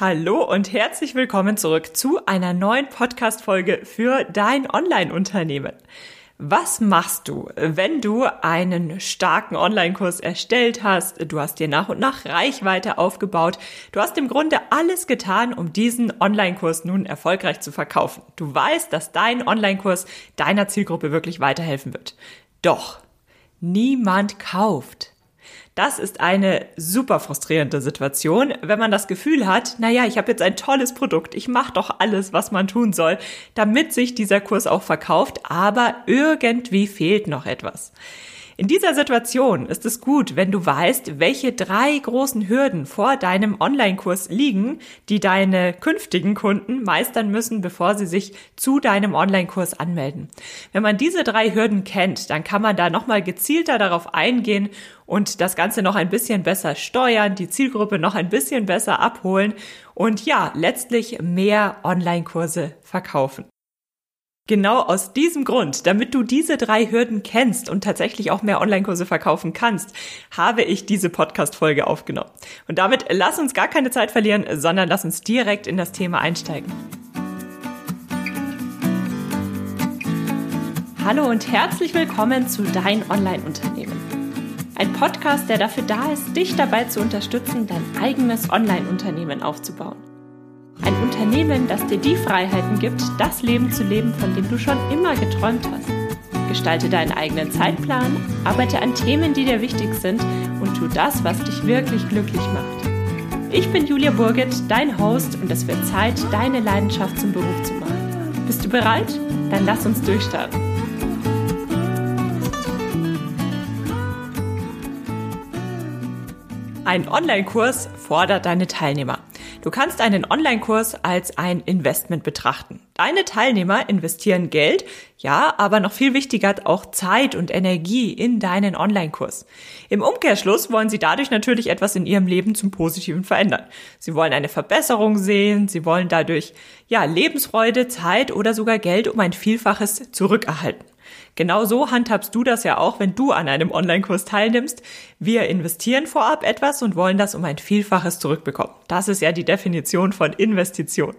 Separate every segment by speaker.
Speaker 1: Hallo und herzlich willkommen zurück zu einer neuen Podcast-Folge für dein Online-Unternehmen. Was machst du, wenn du einen starken Online-Kurs erstellt hast? Du hast dir nach und nach Reichweite aufgebaut. Du hast im Grunde alles getan, um diesen Online-Kurs nun erfolgreich zu verkaufen. Du weißt, dass dein Online-Kurs deiner Zielgruppe wirklich weiterhelfen wird. Doch niemand kauft. Das ist eine super frustrierende Situation, wenn man das Gefühl hat, naja, ich habe jetzt ein tolles Produkt, ich mache doch alles, was man tun soll, damit sich dieser Kurs auch verkauft, aber irgendwie fehlt noch etwas. In dieser Situation ist es gut, wenn du weißt, welche drei großen Hürden vor deinem Online-Kurs liegen, die deine künftigen Kunden meistern müssen, bevor sie sich zu deinem Online-Kurs anmelden. Wenn man diese drei Hürden kennt, dann kann man da nochmal gezielter darauf eingehen und das Ganze noch ein bisschen besser steuern, die Zielgruppe noch ein bisschen besser abholen und ja, letztlich mehr Online-Kurse verkaufen. Genau aus diesem Grund, damit du diese drei Hürden kennst und tatsächlich auch mehr Online-Kurse verkaufen kannst, habe ich diese Podcast-Folge aufgenommen. Und damit lass uns gar keine Zeit verlieren, sondern lass uns direkt in das Thema einsteigen. Hallo und herzlich willkommen zu Dein Online-Unternehmen. Ein Podcast, der dafür da ist, dich dabei zu unterstützen, dein eigenes Online-Unternehmen aufzubauen. Ein Unternehmen, das dir die Freiheiten gibt, das Leben zu leben, von dem du schon immer geträumt hast. Gestalte deinen eigenen Zeitplan, arbeite an Themen, die dir wichtig sind und tu das, was dich wirklich glücklich macht. Ich bin Julia Burget, dein Host und es wird Zeit, deine Leidenschaft zum Beruf zu machen. Bist du bereit? Dann lass uns durchstarten. Ein Online-Kurs fordert deine Teilnehmer. Du kannst einen Online-Kurs als ein Investment betrachten. Deine Teilnehmer investieren Geld, ja, aber noch viel wichtiger auch Zeit und Energie in deinen Online-Kurs. Im Umkehrschluss wollen sie dadurch natürlich etwas in ihrem Leben zum Positiven verändern. Sie wollen eine Verbesserung sehen, sie wollen dadurch, ja, Lebensfreude, Zeit oder sogar Geld um ein Vielfaches zurückerhalten. Genau so handhabst du das ja auch, wenn du an einem Online-Kurs teilnimmst. Wir investieren vorab etwas und wollen das um ein Vielfaches zurückbekommen. Das ist ja die Definition von Investition.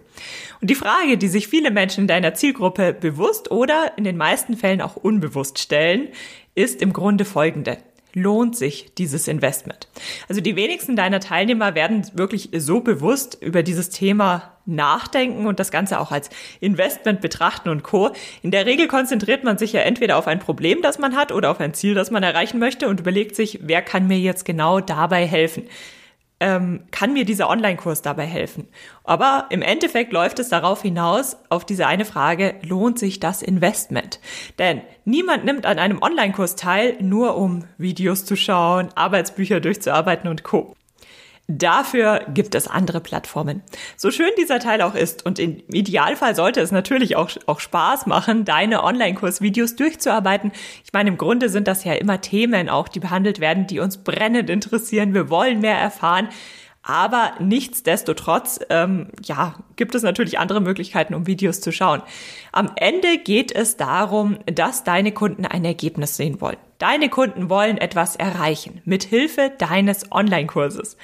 Speaker 1: Und die Frage, die sich viele Menschen in deiner Zielgruppe bewusst oder in den meisten Fällen auch unbewusst stellen, ist im Grunde folgende lohnt sich dieses Investment? Also die wenigsten deiner Teilnehmer werden wirklich so bewusst über dieses Thema nachdenken und das Ganze auch als Investment betrachten und Co. In der Regel konzentriert man sich ja entweder auf ein Problem, das man hat oder auf ein Ziel, das man erreichen möchte und überlegt sich, wer kann mir jetzt genau dabei helfen ähm, kann mir dieser Online-Kurs dabei helfen? Aber im Endeffekt läuft es darauf hinaus, auf diese eine Frage, lohnt sich das Investment? Denn niemand nimmt an einem Online-Kurs teil, nur um Videos zu schauen, Arbeitsbücher durchzuarbeiten und Co. Dafür gibt es andere Plattformen. So schön dieser Teil auch ist und im Idealfall sollte es natürlich auch, auch Spaß machen, deine Online-Kursvideos durchzuarbeiten. Ich meine, im Grunde sind das ja immer Themen auch, die behandelt werden, die uns brennend interessieren. Wir wollen mehr erfahren. Aber nichtsdestotrotz, ähm, ja, gibt es natürlich andere Möglichkeiten, um Videos zu schauen. Am Ende geht es darum, dass deine Kunden ein Ergebnis sehen wollen. Deine Kunden wollen etwas erreichen mit Hilfe deines Online-Kurses.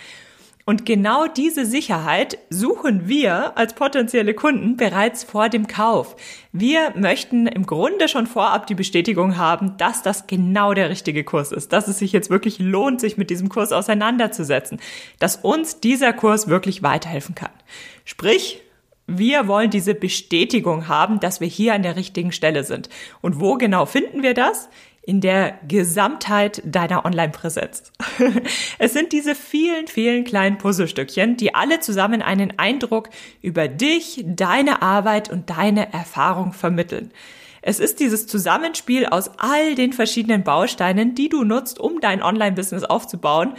Speaker 1: Und genau diese Sicherheit suchen wir als potenzielle Kunden bereits vor dem Kauf. Wir möchten im Grunde schon vorab die Bestätigung haben, dass das genau der richtige Kurs ist, dass es sich jetzt wirklich lohnt, sich mit diesem Kurs auseinanderzusetzen, dass uns dieser Kurs wirklich weiterhelfen kann. Sprich, wir wollen diese Bestätigung haben, dass wir hier an der richtigen Stelle sind. Und wo genau finden wir das? In der Gesamtheit deiner Online-Präsenz. es sind diese vielen, vielen kleinen Puzzlestückchen, die alle zusammen einen Eindruck über dich, deine Arbeit und deine Erfahrung vermitteln. Es ist dieses Zusammenspiel aus all den verschiedenen Bausteinen, die du nutzt, um dein Online-Business aufzubauen,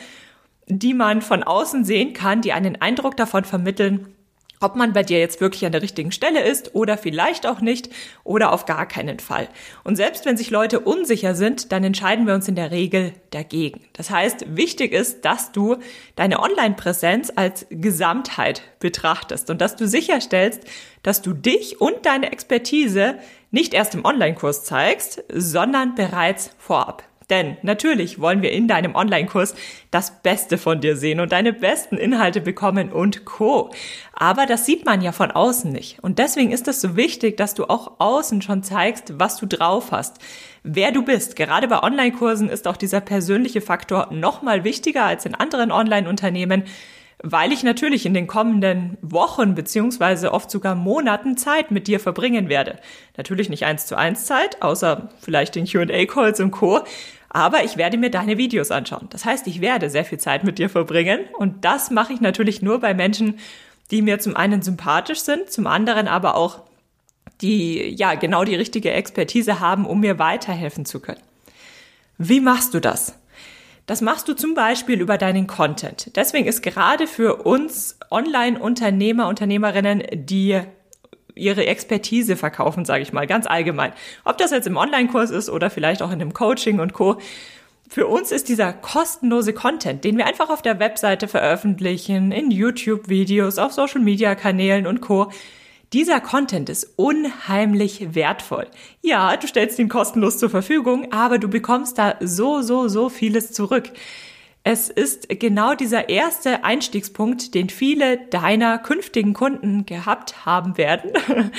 Speaker 1: die man von außen sehen kann, die einen Eindruck davon vermitteln, ob man bei dir jetzt wirklich an der richtigen Stelle ist oder vielleicht auch nicht oder auf gar keinen Fall. Und selbst wenn sich Leute unsicher sind, dann entscheiden wir uns in der Regel dagegen. Das heißt, wichtig ist, dass du deine Online-Präsenz als Gesamtheit betrachtest und dass du sicherstellst, dass du dich und deine Expertise nicht erst im Online-Kurs zeigst, sondern bereits vorab. Denn natürlich wollen wir in deinem Online-Kurs das Beste von dir sehen und deine besten Inhalte bekommen und Co. Aber das sieht man ja von außen nicht. Und deswegen ist es so wichtig, dass du auch außen schon zeigst, was du drauf hast, wer du bist. Gerade bei Online-Kursen ist auch dieser persönliche Faktor nochmal wichtiger als in anderen Online-Unternehmen weil ich natürlich in den kommenden Wochen beziehungsweise oft sogar Monaten Zeit mit dir verbringen werde. Natürlich nicht eins zu eins Zeit, außer vielleicht den Q&A-Calls und Co., aber ich werde mir deine Videos anschauen. Das heißt, ich werde sehr viel Zeit mit dir verbringen und das mache ich natürlich nur bei Menschen, die mir zum einen sympathisch sind, zum anderen aber auch die ja genau die richtige Expertise haben, um mir weiterhelfen zu können. Wie machst du das? Das machst du zum Beispiel über deinen Content. Deswegen ist gerade für uns Online-Unternehmer, Unternehmerinnen, die ihre Expertise verkaufen, sage ich mal, ganz allgemein. Ob das jetzt im Online-Kurs ist oder vielleicht auch in einem Coaching und Co. Für uns ist dieser kostenlose Content, den wir einfach auf der Webseite veröffentlichen, in YouTube-Videos, auf Social-Media-Kanälen und Co., dieser Content ist unheimlich wertvoll. Ja, du stellst ihn kostenlos zur Verfügung, aber du bekommst da so, so, so vieles zurück. Es ist genau dieser erste Einstiegspunkt, den viele deiner künftigen Kunden gehabt haben werden,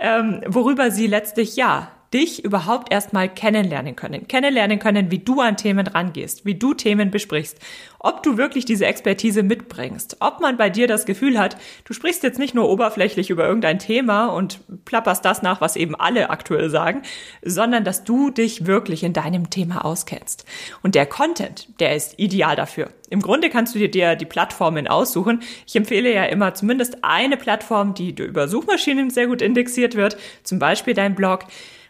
Speaker 1: ähm, worüber sie letztlich ja dich überhaupt erstmal kennenlernen können. Kennenlernen können, wie du an Themen rangehst, wie du Themen besprichst, ob du wirklich diese Expertise mitbringst, ob man bei dir das Gefühl hat, du sprichst jetzt nicht nur oberflächlich über irgendein Thema und plapperst das nach, was eben alle aktuell sagen, sondern dass du dich wirklich in deinem Thema auskennst. Und der Content, der ist ideal dafür. Im Grunde kannst du dir die Plattformen aussuchen. Ich empfehle ja immer zumindest eine Plattform, die über Suchmaschinen sehr gut indexiert wird, zum Beispiel dein Blog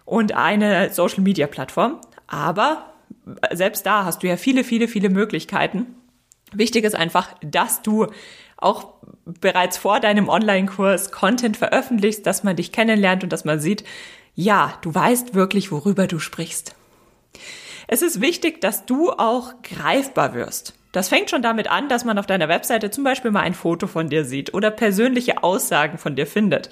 Speaker 1: und eine Social-Media-Plattform. Aber selbst da hast du ja viele, viele, viele Möglichkeiten. Wichtig ist einfach, dass du auch bereits vor deinem Online-Kurs Content veröffentlichst, dass man dich kennenlernt und dass man sieht, ja, du weißt wirklich, worüber du sprichst. Es ist wichtig, dass du auch greifbar wirst. Das fängt schon damit an, dass man auf deiner Webseite zum Beispiel mal ein Foto von dir sieht oder persönliche Aussagen von dir findet.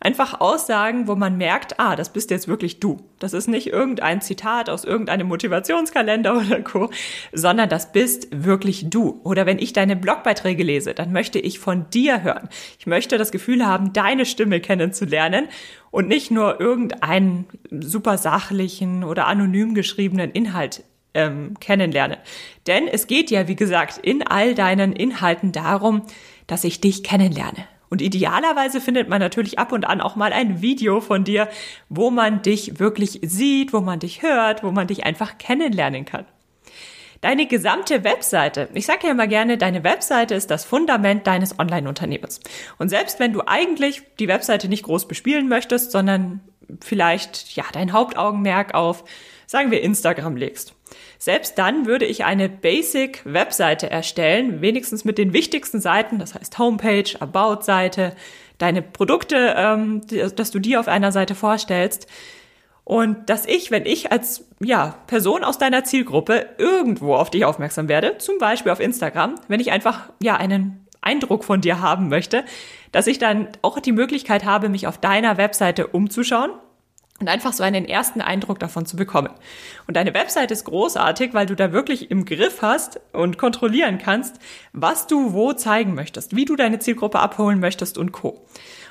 Speaker 1: Einfach Aussagen, wo man merkt, ah, das bist jetzt wirklich du. Das ist nicht irgendein Zitat aus irgendeinem Motivationskalender oder Co., sondern das bist wirklich du. Oder wenn ich deine Blogbeiträge lese, dann möchte ich von dir hören. Ich möchte das Gefühl haben, deine Stimme kennenzulernen und nicht nur irgendeinen super sachlichen oder anonym geschriebenen Inhalt ähm, kennenlernen. Denn es geht ja, wie gesagt, in all deinen Inhalten darum, dass ich dich kennenlerne. Und idealerweise findet man natürlich ab und an auch mal ein Video von dir, wo man dich wirklich sieht, wo man dich hört, wo man dich einfach kennenlernen kann. Deine gesamte Webseite, ich sage ja immer gerne, deine Webseite ist das Fundament deines Online-Unternehmens. Und selbst wenn du eigentlich die Webseite nicht groß bespielen möchtest, sondern vielleicht ja dein Hauptaugenmerk auf, sagen wir, Instagram legst, selbst dann würde ich eine Basic-Webseite erstellen, wenigstens mit den wichtigsten Seiten, das heißt Homepage, About-Seite, deine Produkte, ähm, dass du die auf einer Seite vorstellst. Und dass ich, wenn ich als ja, Person aus deiner Zielgruppe irgendwo auf dich aufmerksam werde, zum Beispiel auf Instagram, wenn ich einfach ja einen Eindruck von dir haben möchte, dass ich dann auch die Möglichkeit habe, mich auf deiner Webseite umzuschauen und einfach so einen ersten Eindruck davon zu bekommen. Und deine Website ist großartig, weil du da wirklich im Griff hast und kontrollieren kannst, was du wo zeigen möchtest, wie du deine Zielgruppe abholen möchtest und co.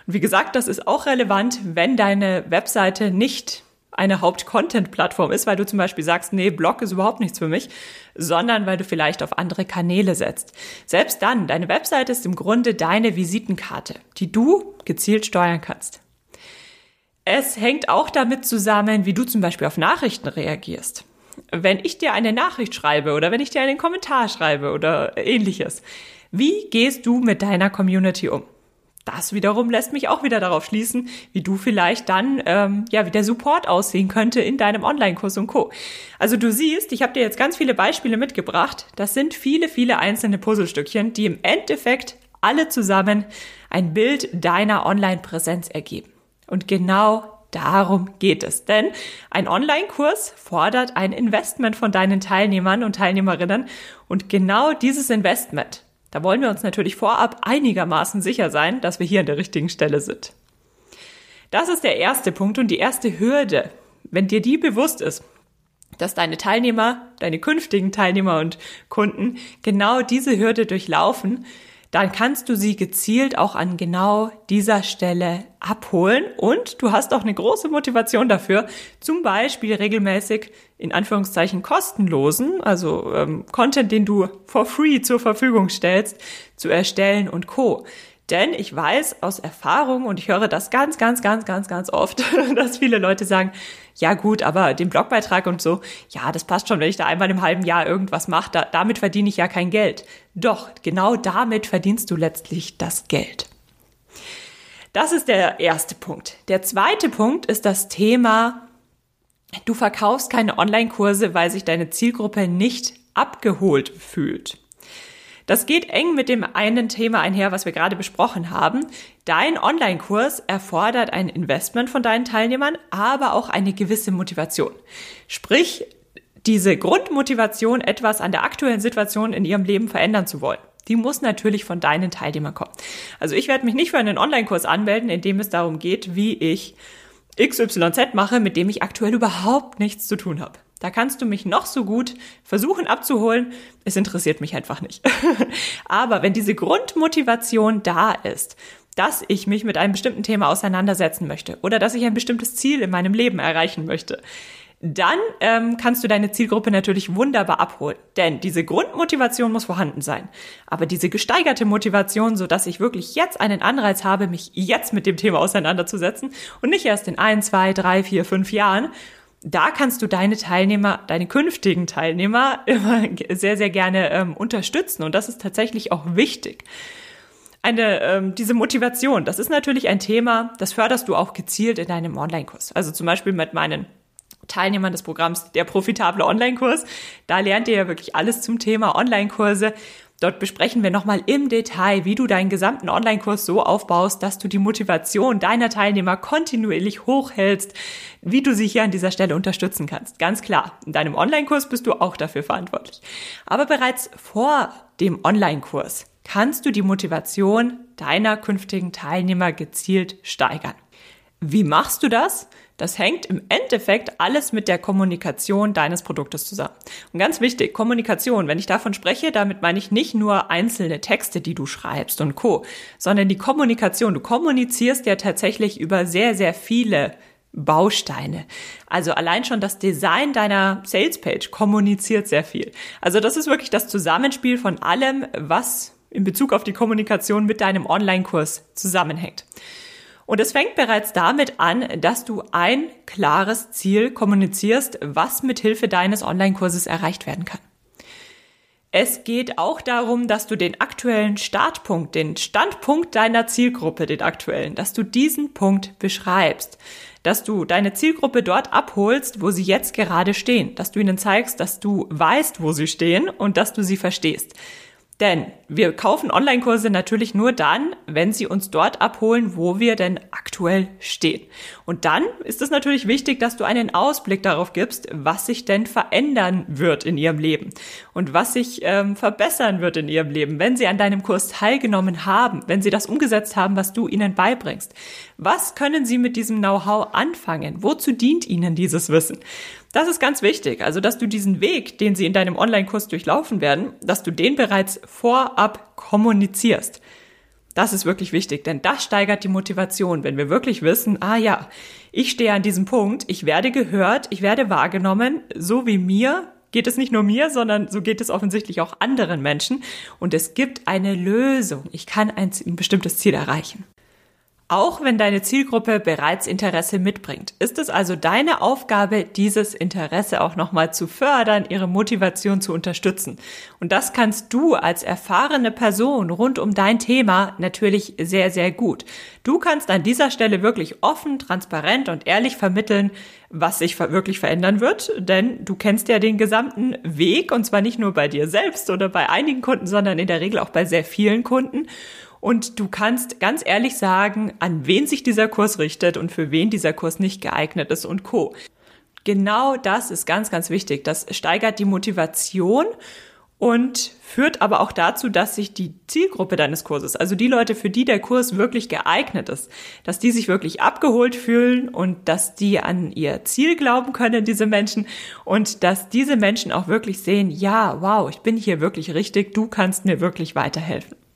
Speaker 1: Und wie gesagt, das ist auch relevant, wenn deine Webseite nicht eine Haupt-Content-Plattform ist, weil du zum Beispiel sagst, nee, Blog ist überhaupt nichts für mich, sondern weil du vielleicht auf andere Kanäle setzt. Selbst dann, deine Webseite ist im Grunde deine Visitenkarte, die du gezielt steuern kannst. Es hängt auch damit zusammen, wie du zum Beispiel auf Nachrichten reagierst. Wenn ich dir eine Nachricht schreibe oder wenn ich dir einen Kommentar schreibe oder ähnliches, wie gehst du mit deiner Community um? Das wiederum lässt mich auch wieder darauf schließen, wie du vielleicht dann, ähm, ja, wie der Support aussehen könnte in deinem Online-Kurs und Co. Also du siehst, ich habe dir jetzt ganz viele Beispiele mitgebracht. Das sind viele, viele einzelne Puzzlestückchen, die im Endeffekt alle zusammen ein Bild deiner Online-Präsenz ergeben. Und genau darum geht es. Denn ein Online-Kurs fordert ein Investment von deinen Teilnehmern und Teilnehmerinnen. Und genau dieses Investment, da wollen wir uns natürlich vorab einigermaßen sicher sein, dass wir hier an der richtigen Stelle sind. Das ist der erste Punkt und die erste Hürde. Wenn dir die bewusst ist, dass deine Teilnehmer, deine künftigen Teilnehmer und Kunden genau diese Hürde durchlaufen, dann kannst du sie gezielt auch an genau dieser Stelle abholen und du hast auch eine große Motivation dafür, zum Beispiel regelmäßig in Anführungszeichen kostenlosen, also ähm, Content, den du for free zur Verfügung stellst, zu erstellen und co. Denn ich weiß aus Erfahrung und ich höre das ganz, ganz, ganz, ganz, ganz oft, dass viele Leute sagen, ja gut, aber den Blogbeitrag und so, ja, das passt schon, wenn ich da einmal im halben Jahr irgendwas mache, da, damit verdiene ich ja kein Geld. Doch, genau damit verdienst du letztlich das Geld. Das ist der erste Punkt. Der zweite Punkt ist das Thema, du verkaufst keine Online-Kurse, weil sich deine Zielgruppe nicht abgeholt fühlt. Das geht eng mit dem einen Thema einher, was wir gerade besprochen haben. Dein Online-Kurs erfordert ein Investment von deinen Teilnehmern, aber auch eine gewisse Motivation. Sprich, diese Grundmotivation, etwas an der aktuellen Situation in ihrem Leben verändern zu wollen. Die muss natürlich von deinen Teilnehmern kommen. Also ich werde mich nicht für einen Online-Kurs anmelden, in dem es darum geht, wie ich XYZ mache, mit dem ich aktuell überhaupt nichts zu tun habe. Da kannst du mich noch so gut versuchen abzuholen. Es interessiert mich einfach nicht. Aber wenn diese Grundmotivation da ist, dass ich mich mit einem bestimmten Thema auseinandersetzen möchte oder dass ich ein bestimmtes Ziel in meinem Leben erreichen möchte, dann ähm, kannst du deine Zielgruppe natürlich wunderbar abholen. Denn diese Grundmotivation muss vorhanden sein. Aber diese gesteigerte Motivation, so dass ich wirklich jetzt einen Anreiz habe, mich jetzt mit dem Thema auseinanderzusetzen und nicht erst in ein, zwei, drei, vier, fünf Jahren, da kannst du deine Teilnehmer, deine künftigen Teilnehmer immer sehr, sehr gerne ähm, unterstützen. Und das ist tatsächlich auch wichtig. Eine, ähm, diese Motivation, das ist natürlich ein Thema, das förderst du auch gezielt in deinem Online-Kurs. Also zum Beispiel mit meinen Teilnehmern des Programms Der profitable Online-Kurs. Da lernt ihr ja wirklich alles zum Thema Online-Kurse. Dort besprechen wir nochmal im Detail, wie du deinen gesamten Online-Kurs so aufbaust, dass du die Motivation deiner Teilnehmer kontinuierlich hochhältst, wie du sie hier an dieser Stelle unterstützen kannst. Ganz klar, in deinem Online-Kurs bist du auch dafür verantwortlich. Aber bereits vor dem Online-Kurs kannst du die Motivation deiner künftigen Teilnehmer gezielt steigern. Wie machst du das? Das hängt im Endeffekt alles mit der Kommunikation deines Produktes zusammen. Und ganz wichtig, Kommunikation, wenn ich davon spreche, damit meine ich nicht nur einzelne Texte, die du schreibst und Co, sondern die Kommunikation. Du kommunizierst ja tatsächlich über sehr, sehr viele Bausteine. Also allein schon das Design deiner Salespage kommuniziert sehr viel. Also das ist wirklich das Zusammenspiel von allem, was in Bezug auf die Kommunikation mit deinem Online-Kurs zusammenhängt. Und es fängt bereits damit an, dass du ein klares Ziel kommunizierst, was mit Hilfe deines Online-Kurses erreicht werden kann. Es geht auch darum, dass du den aktuellen Startpunkt, den Standpunkt deiner Zielgruppe, den aktuellen, dass du diesen Punkt beschreibst, dass du deine Zielgruppe dort abholst, wo sie jetzt gerade stehen, dass du ihnen zeigst, dass du weißt, wo sie stehen und dass du sie verstehst. Denn wir kaufen Online-Kurse natürlich nur dann, wenn sie uns dort abholen, wo wir denn aktuell stehen. Und dann ist es natürlich wichtig, dass du einen Ausblick darauf gibst, was sich denn verändern wird in ihrem Leben und was sich ähm, verbessern wird in ihrem Leben, wenn sie an deinem Kurs teilgenommen haben, wenn sie das umgesetzt haben, was du ihnen beibringst. Was können sie mit diesem Know-how anfangen? Wozu dient ihnen dieses Wissen? Das ist ganz wichtig. Also, dass du diesen Weg, den sie in deinem Online-Kurs durchlaufen werden, dass du den bereits vorab kommunizierst. Das ist wirklich wichtig, denn das steigert die Motivation, wenn wir wirklich wissen, ah ja, ich stehe an diesem Punkt, ich werde gehört, ich werde wahrgenommen, so wie mir geht es nicht nur mir, sondern so geht es offensichtlich auch anderen Menschen und es gibt eine Lösung. Ich kann ein, ein bestimmtes Ziel erreichen. Auch wenn deine Zielgruppe bereits Interesse mitbringt, ist es also deine Aufgabe, dieses Interesse auch nochmal zu fördern, ihre Motivation zu unterstützen. Und das kannst du als erfahrene Person rund um dein Thema natürlich sehr, sehr gut. Du kannst an dieser Stelle wirklich offen, transparent und ehrlich vermitteln, was sich wirklich verändern wird, denn du kennst ja den gesamten Weg und zwar nicht nur bei dir selbst oder bei einigen Kunden, sondern in der Regel auch bei sehr vielen Kunden. Und du kannst ganz ehrlich sagen, an wen sich dieser Kurs richtet und für wen dieser Kurs nicht geeignet ist und co. Genau das ist ganz, ganz wichtig. Das steigert die Motivation und führt aber auch dazu, dass sich die Zielgruppe deines Kurses, also die Leute, für die der Kurs wirklich geeignet ist, dass die sich wirklich abgeholt fühlen und dass die an ihr Ziel glauben können, diese Menschen, und dass diese Menschen auch wirklich sehen, ja, wow, ich bin hier wirklich richtig, du kannst mir wirklich weiterhelfen.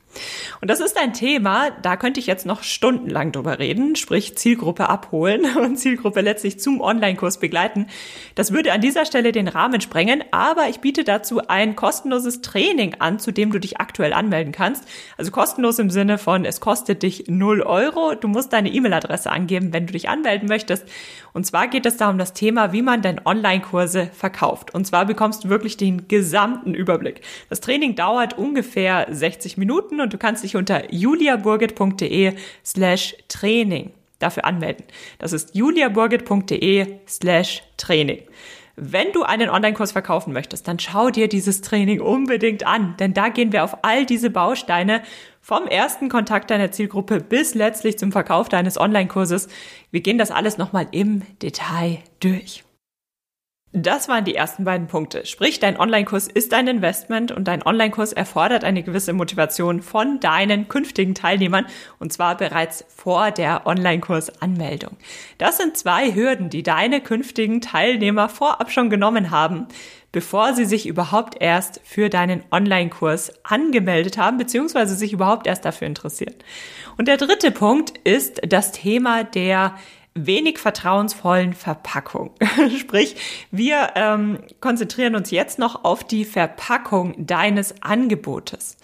Speaker 1: Und das ist ein Thema, da könnte ich jetzt noch stundenlang drüber reden, sprich Zielgruppe abholen und Zielgruppe letztlich zum Online-Kurs begleiten. Das würde an dieser Stelle den Rahmen sprengen, aber ich biete dazu ein kostenloses Training an, zu dem du dich aktuell anmelden kannst. Also kostenlos im Sinne von, es kostet dich 0 Euro. Du musst deine E-Mail-Adresse angeben, wenn du dich anmelden möchtest. Und zwar geht es da um das Thema, wie man denn Online-Kurse verkauft. Und zwar bekommst du wirklich den gesamten Überblick. Das Training dauert ungefähr 60 Minuten und du kannst dich unter juliaburgit.de slash Training dafür anmelden. Das ist juliaburgit.de slash Training. Wenn du einen Online-Kurs verkaufen möchtest, dann schau dir dieses Training unbedingt an, denn da gehen wir auf all diese Bausteine vom ersten Kontakt deiner Zielgruppe bis letztlich zum Verkauf deines Online-Kurses. Wir gehen das alles nochmal im Detail durch. Das waren die ersten beiden Punkte. Sprich, dein Online-Kurs ist ein Investment und dein Online-Kurs erfordert eine gewisse Motivation von deinen künftigen Teilnehmern und zwar bereits vor der Online-Kurs-Anmeldung. Das sind zwei Hürden, die deine künftigen Teilnehmer vorab schon genommen haben, bevor sie sich überhaupt erst für deinen Online-Kurs angemeldet haben, beziehungsweise sich überhaupt erst dafür interessieren. Und der dritte Punkt ist das Thema der wenig vertrauensvollen Verpackung. Sprich, wir ähm, konzentrieren uns jetzt noch auf die Verpackung deines Angebotes.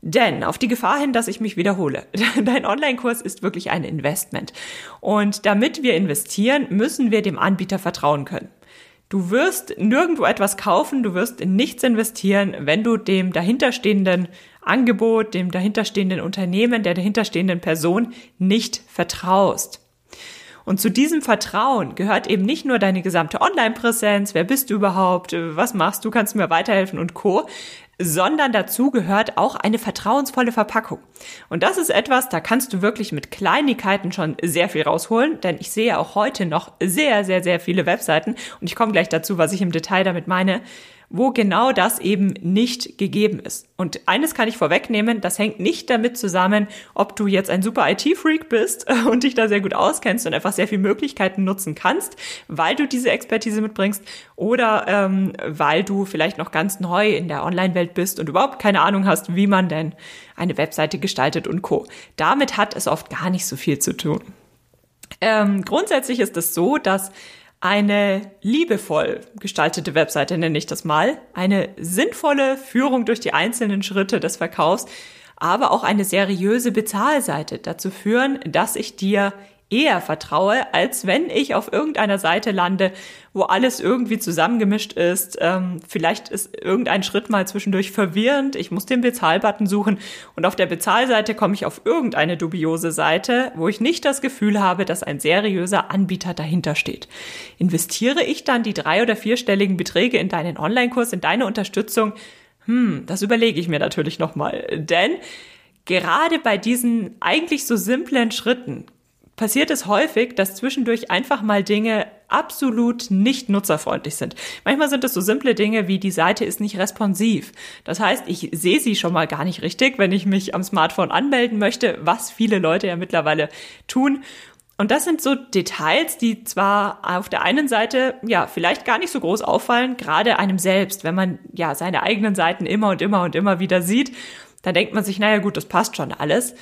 Speaker 1: Denn auf die Gefahr hin, dass ich mich wiederhole, dein Online-Kurs ist wirklich ein Investment. Und damit wir investieren, müssen wir dem Anbieter vertrauen können. Du wirst nirgendwo etwas kaufen, du wirst in nichts investieren, wenn du dem dahinterstehenden Angebot, dem dahinterstehenden Unternehmen, der dahinterstehenden Person nicht vertraust. Und zu diesem Vertrauen gehört eben nicht nur deine gesamte Online-Präsenz, wer bist du überhaupt, was machst du, kannst du mir weiterhelfen und Co., sondern dazu gehört auch eine vertrauensvolle Verpackung. Und das ist etwas, da kannst du wirklich mit Kleinigkeiten schon sehr viel rausholen, denn ich sehe auch heute noch sehr, sehr, sehr viele Webseiten und ich komme gleich dazu, was ich im Detail damit meine, wo genau das eben nicht gegeben ist. Und eines kann ich vorwegnehmen, das hängt nicht damit zusammen, ob du jetzt ein super IT-Freak bist und dich da sehr gut auskennst und einfach sehr viele Möglichkeiten nutzen kannst, weil du diese Expertise mitbringst oder ähm, weil du vielleicht noch ganz neu in der Online-Welt bist und überhaupt keine Ahnung hast, wie man denn eine Webseite gestaltet und co. Damit hat es oft gar nicht so viel zu tun. Ähm, grundsätzlich ist es so, dass eine liebevoll gestaltete Webseite, nenne ich das mal, eine sinnvolle Führung durch die einzelnen Schritte des Verkaufs, aber auch eine seriöse Bezahlseite dazu führen, dass ich dir eher vertraue, als wenn ich auf irgendeiner Seite lande, wo alles irgendwie zusammengemischt ist. Ähm, vielleicht ist irgendein Schritt mal zwischendurch verwirrend. Ich muss den Bezahlbutton suchen und auf der Bezahlseite komme ich auf irgendeine dubiose Seite, wo ich nicht das Gefühl habe, dass ein seriöser Anbieter dahinter steht. Investiere ich dann die drei- oder vierstelligen Beträge in deinen Online-Kurs, in deine Unterstützung? Hm, das überlege ich mir natürlich nochmal. Denn gerade bei diesen eigentlich so simplen Schritten passiert es häufig, dass zwischendurch einfach mal Dinge absolut nicht nutzerfreundlich sind. Manchmal sind es so simple Dinge wie die Seite ist nicht responsiv. Das heißt, ich sehe sie schon mal gar nicht richtig, wenn ich mich am Smartphone anmelden möchte, was viele Leute ja mittlerweile tun. Und das sind so Details, die zwar auf der einen Seite ja vielleicht gar nicht so groß auffallen, gerade einem selbst, wenn man ja seine eigenen Seiten immer und immer und immer wieder sieht, dann denkt man sich, naja gut, das passt schon alles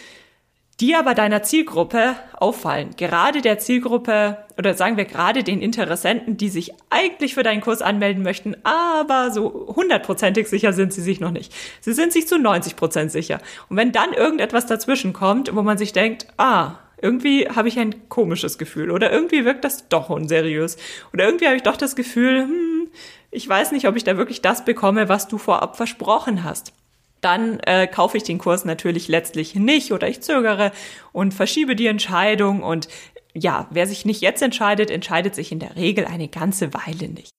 Speaker 1: die aber deiner Zielgruppe auffallen. Gerade der Zielgruppe oder sagen wir gerade den Interessenten, die sich eigentlich für deinen Kurs anmelden möchten, aber so hundertprozentig sicher sind sie sich noch nicht. Sie sind sich zu 90 Prozent sicher. Und wenn dann irgendetwas dazwischen kommt, wo man sich denkt, ah, irgendwie habe ich ein komisches Gefühl oder irgendwie wirkt das doch unseriös oder irgendwie habe ich doch das Gefühl, hm, ich weiß nicht, ob ich da wirklich das bekomme, was du vorab versprochen hast dann äh, kaufe ich den Kurs natürlich letztlich nicht oder ich zögere und verschiebe die Entscheidung und ja, wer sich nicht jetzt entscheidet, entscheidet sich in der Regel eine ganze Weile nicht.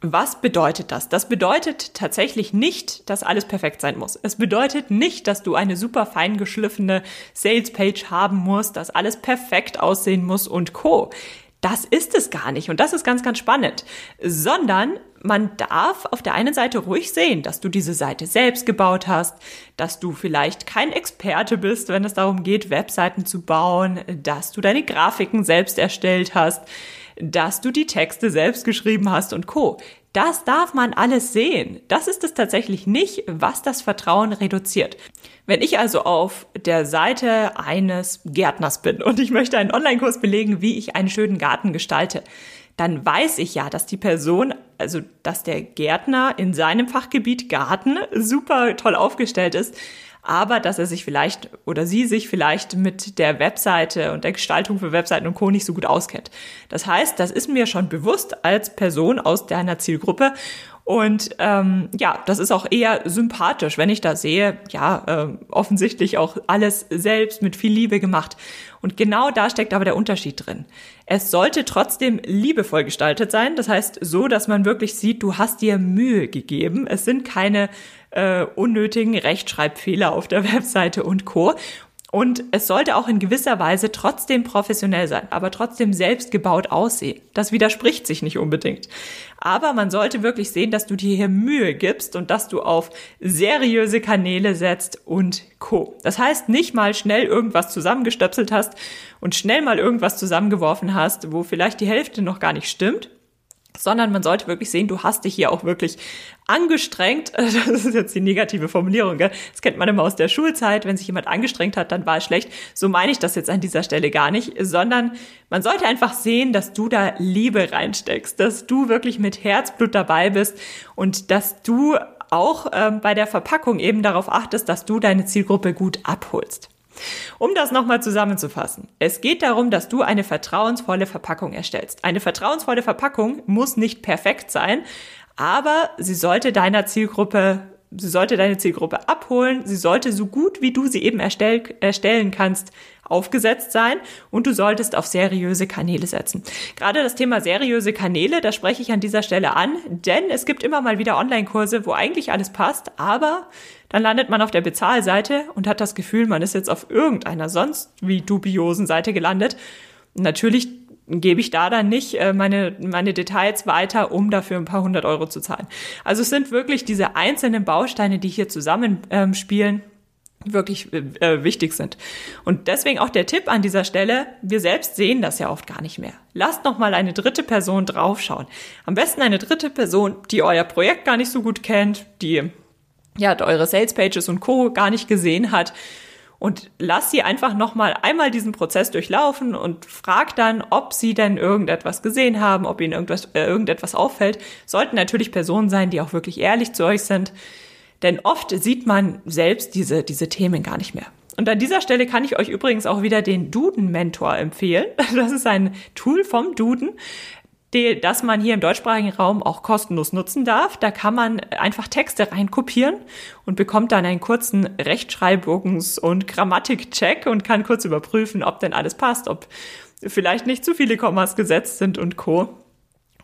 Speaker 1: Was bedeutet das? Das bedeutet tatsächlich nicht, dass alles perfekt sein muss. Es bedeutet nicht, dass du eine super fein geschliffene Salespage haben musst, dass alles perfekt aussehen muss und co. Das ist es gar nicht und das ist ganz, ganz spannend, sondern man darf auf der einen Seite ruhig sehen, dass du diese Seite selbst gebaut hast, dass du vielleicht kein Experte bist, wenn es darum geht, Webseiten zu bauen, dass du deine Grafiken selbst erstellt hast, dass du die Texte selbst geschrieben hast und Co. Das darf man alles sehen. Das ist es tatsächlich nicht, was das Vertrauen reduziert. Wenn ich also auf der Seite eines Gärtners bin und ich möchte einen Online-Kurs belegen, wie ich einen schönen Garten gestalte, dann weiß ich ja, dass die Person, also dass der Gärtner in seinem Fachgebiet Garten super toll aufgestellt ist aber dass er sich vielleicht oder sie sich vielleicht mit der Webseite und der Gestaltung für Webseiten und Co. nicht so gut auskennt. Das heißt, das ist mir schon bewusst als Person aus deiner Zielgruppe und ähm, ja, das ist auch eher sympathisch, wenn ich da sehe, ja, äh, offensichtlich auch alles selbst mit viel Liebe gemacht. Und genau da steckt aber der Unterschied drin. Es sollte trotzdem liebevoll gestaltet sein, das heißt so, dass man wirklich sieht, du hast dir Mühe gegeben. Es sind keine äh, unnötigen Rechtschreibfehler auf der Webseite und Co. Und es sollte auch in gewisser Weise trotzdem professionell sein, aber trotzdem selbst gebaut aussehen. Das widerspricht sich nicht unbedingt. Aber man sollte wirklich sehen, dass du dir hier Mühe gibst und dass du auf seriöse Kanäle setzt und Co. Das heißt, nicht mal schnell irgendwas zusammengestöpselt hast und schnell mal irgendwas zusammengeworfen hast, wo vielleicht die Hälfte noch gar nicht stimmt, sondern man sollte wirklich sehen, du hast dich hier auch wirklich angestrengt. Das ist jetzt die negative Formulierung, gell? Das kennt man immer aus der Schulzeit. Wenn sich jemand angestrengt hat, dann war es schlecht. So meine ich das jetzt an dieser Stelle gar nicht, sondern man sollte einfach sehen, dass du da Liebe reinsteckst, dass du wirklich mit Herzblut dabei bist und dass du auch ähm, bei der Verpackung eben darauf achtest, dass du deine Zielgruppe gut abholst. Um das nochmal zusammenzufassen. Es geht darum, dass du eine vertrauensvolle Verpackung erstellst. Eine vertrauensvolle Verpackung muss nicht perfekt sein, aber sie sollte deiner Zielgruppe sie sollte deine Zielgruppe abholen, sie sollte so gut wie du sie eben erstell, erstellen kannst, aufgesetzt sein und du solltest auf seriöse Kanäle setzen. Gerade das Thema seriöse Kanäle, da spreche ich an dieser Stelle an, denn es gibt immer mal wieder Online-Kurse, wo eigentlich alles passt, aber dann landet man auf der Bezahlseite und hat das Gefühl, man ist jetzt auf irgendeiner sonst wie dubiosen Seite gelandet. Natürlich gebe ich da dann nicht äh, meine, meine Details weiter, um dafür ein paar hundert Euro zu zahlen. Also es sind wirklich diese einzelnen Bausteine, die hier zusammenspielen. Ähm, wirklich äh, wichtig sind. Und deswegen auch der Tipp an dieser Stelle, wir selbst sehen das ja oft gar nicht mehr. Lasst noch mal eine dritte Person draufschauen. Am besten eine dritte Person, die euer Projekt gar nicht so gut kennt, die ja eure Sales Pages und Co gar nicht gesehen hat und lasst sie einfach noch mal einmal diesen Prozess durchlaufen und fragt dann, ob sie denn irgendetwas gesehen haben, ob ihnen irgendwas äh, irgendetwas auffällt. Sollten natürlich Personen sein, die auch wirklich ehrlich zu euch sind denn oft sieht man selbst diese, diese Themen gar nicht mehr. Und an dieser Stelle kann ich euch übrigens auch wieder den Duden-Mentor empfehlen. Das ist ein Tool vom Duden, die, das man hier im deutschsprachigen Raum auch kostenlos nutzen darf. Da kann man einfach Texte reinkopieren und bekommt dann einen kurzen Rechtschreibungs- und Grammatikcheck und kann kurz überprüfen, ob denn alles passt, ob vielleicht nicht zu viele Kommas gesetzt sind und Co.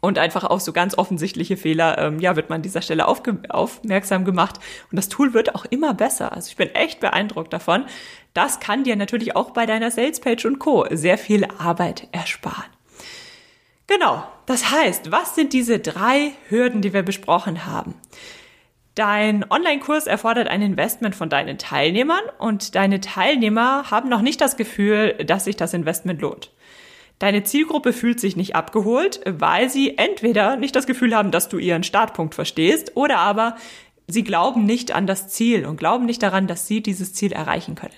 Speaker 1: Und einfach auf so ganz offensichtliche Fehler, ähm, ja, wird man an dieser Stelle aufmerksam gemacht. Und das Tool wird auch immer besser. Also ich bin echt beeindruckt davon. Das kann dir natürlich auch bei deiner Salespage und Co. sehr viel Arbeit ersparen. Genau. Das heißt, was sind diese drei Hürden, die wir besprochen haben? Dein Online-Kurs erfordert ein Investment von deinen Teilnehmern und deine Teilnehmer haben noch nicht das Gefühl, dass sich das Investment lohnt. Deine Zielgruppe fühlt sich nicht abgeholt, weil sie entweder nicht das Gefühl haben, dass du ihren Startpunkt verstehst, oder aber sie glauben nicht an das Ziel und glauben nicht daran, dass sie dieses Ziel erreichen können.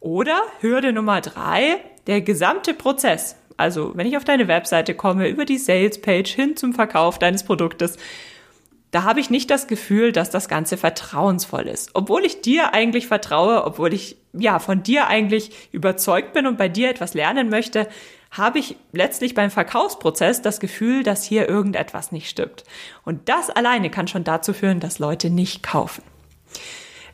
Speaker 1: Oder Hürde Nummer drei, der gesamte Prozess. Also, wenn ich auf deine Webseite komme, über die Sales Page hin zum Verkauf deines Produktes, da habe ich nicht das Gefühl, dass das Ganze vertrauensvoll ist. Obwohl ich dir eigentlich vertraue, obwohl ich ja von dir eigentlich überzeugt bin und bei dir etwas lernen möchte, habe ich letztlich beim Verkaufsprozess das Gefühl, dass hier irgendetwas nicht stimmt. Und das alleine kann schon dazu führen, dass Leute nicht kaufen.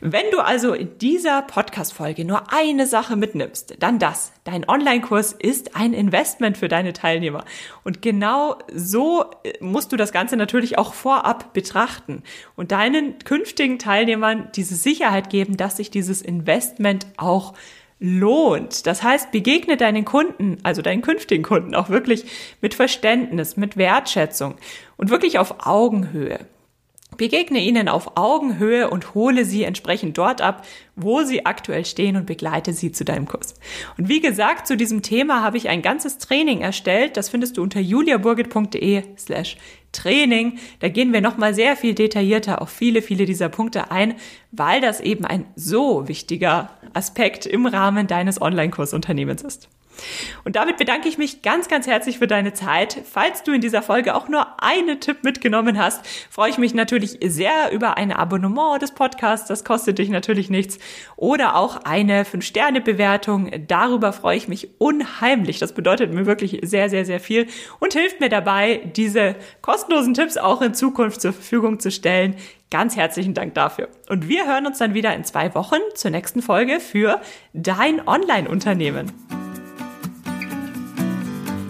Speaker 1: Wenn du also in dieser Podcast-Folge nur eine Sache mitnimmst, dann das. Dein Online-Kurs ist ein Investment für deine Teilnehmer. Und genau so musst du das Ganze natürlich auch vorab betrachten und deinen künftigen Teilnehmern diese Sicherheit geben, dass sich dieses Investment auch lohnt. Das heißt, begegne deinen Kunden, also deinen künftigen Kunden auch wirklich mit Verständnis, mit Wertschätzung und wirklich auf Augenhöhe. Begegne ihnen auf Augenhöhe und hole sie entsprechend dort ab, wo sie aktuell stehen und begleite sie zu deinem Kurs. Und wie gesagt, zu diesem Thema habe ich ein ganzes Training erstellt. Das findest du unter juliaburgit.de slash Training. Da gehen wir nochmal sehr viel detaillierter auf viele, viele dieser Punkte ein, weil das eben ein so wichtiger Aspekt im Rahmen deines Online-Kursunternehmens ist. Und damit bedanke ich mich ganz, ganz herzlich für deine Zeit. Falls du in dieser Folge auch nur einen Tipp mitgenommen hast, freue ich mich natürlich sehr über ein Abonnement des Podcasts. Das kostet dich natürlich nichts. Oder auch eine 5-Sterne-Bewertung. Darüber freue ich mich unheimlich. Das bedeutet mir wirklich sehr, sehr, sehr viel und hilft mir dabei, diese kostenlosen Tipps auch in Zukunft zur Verfügung zu stellen. Ganz herzlichen Dank dafür. Und wir hören uns dann wieder in zwei Wochen zur nächsten Folge für dein Online-Unternehmen.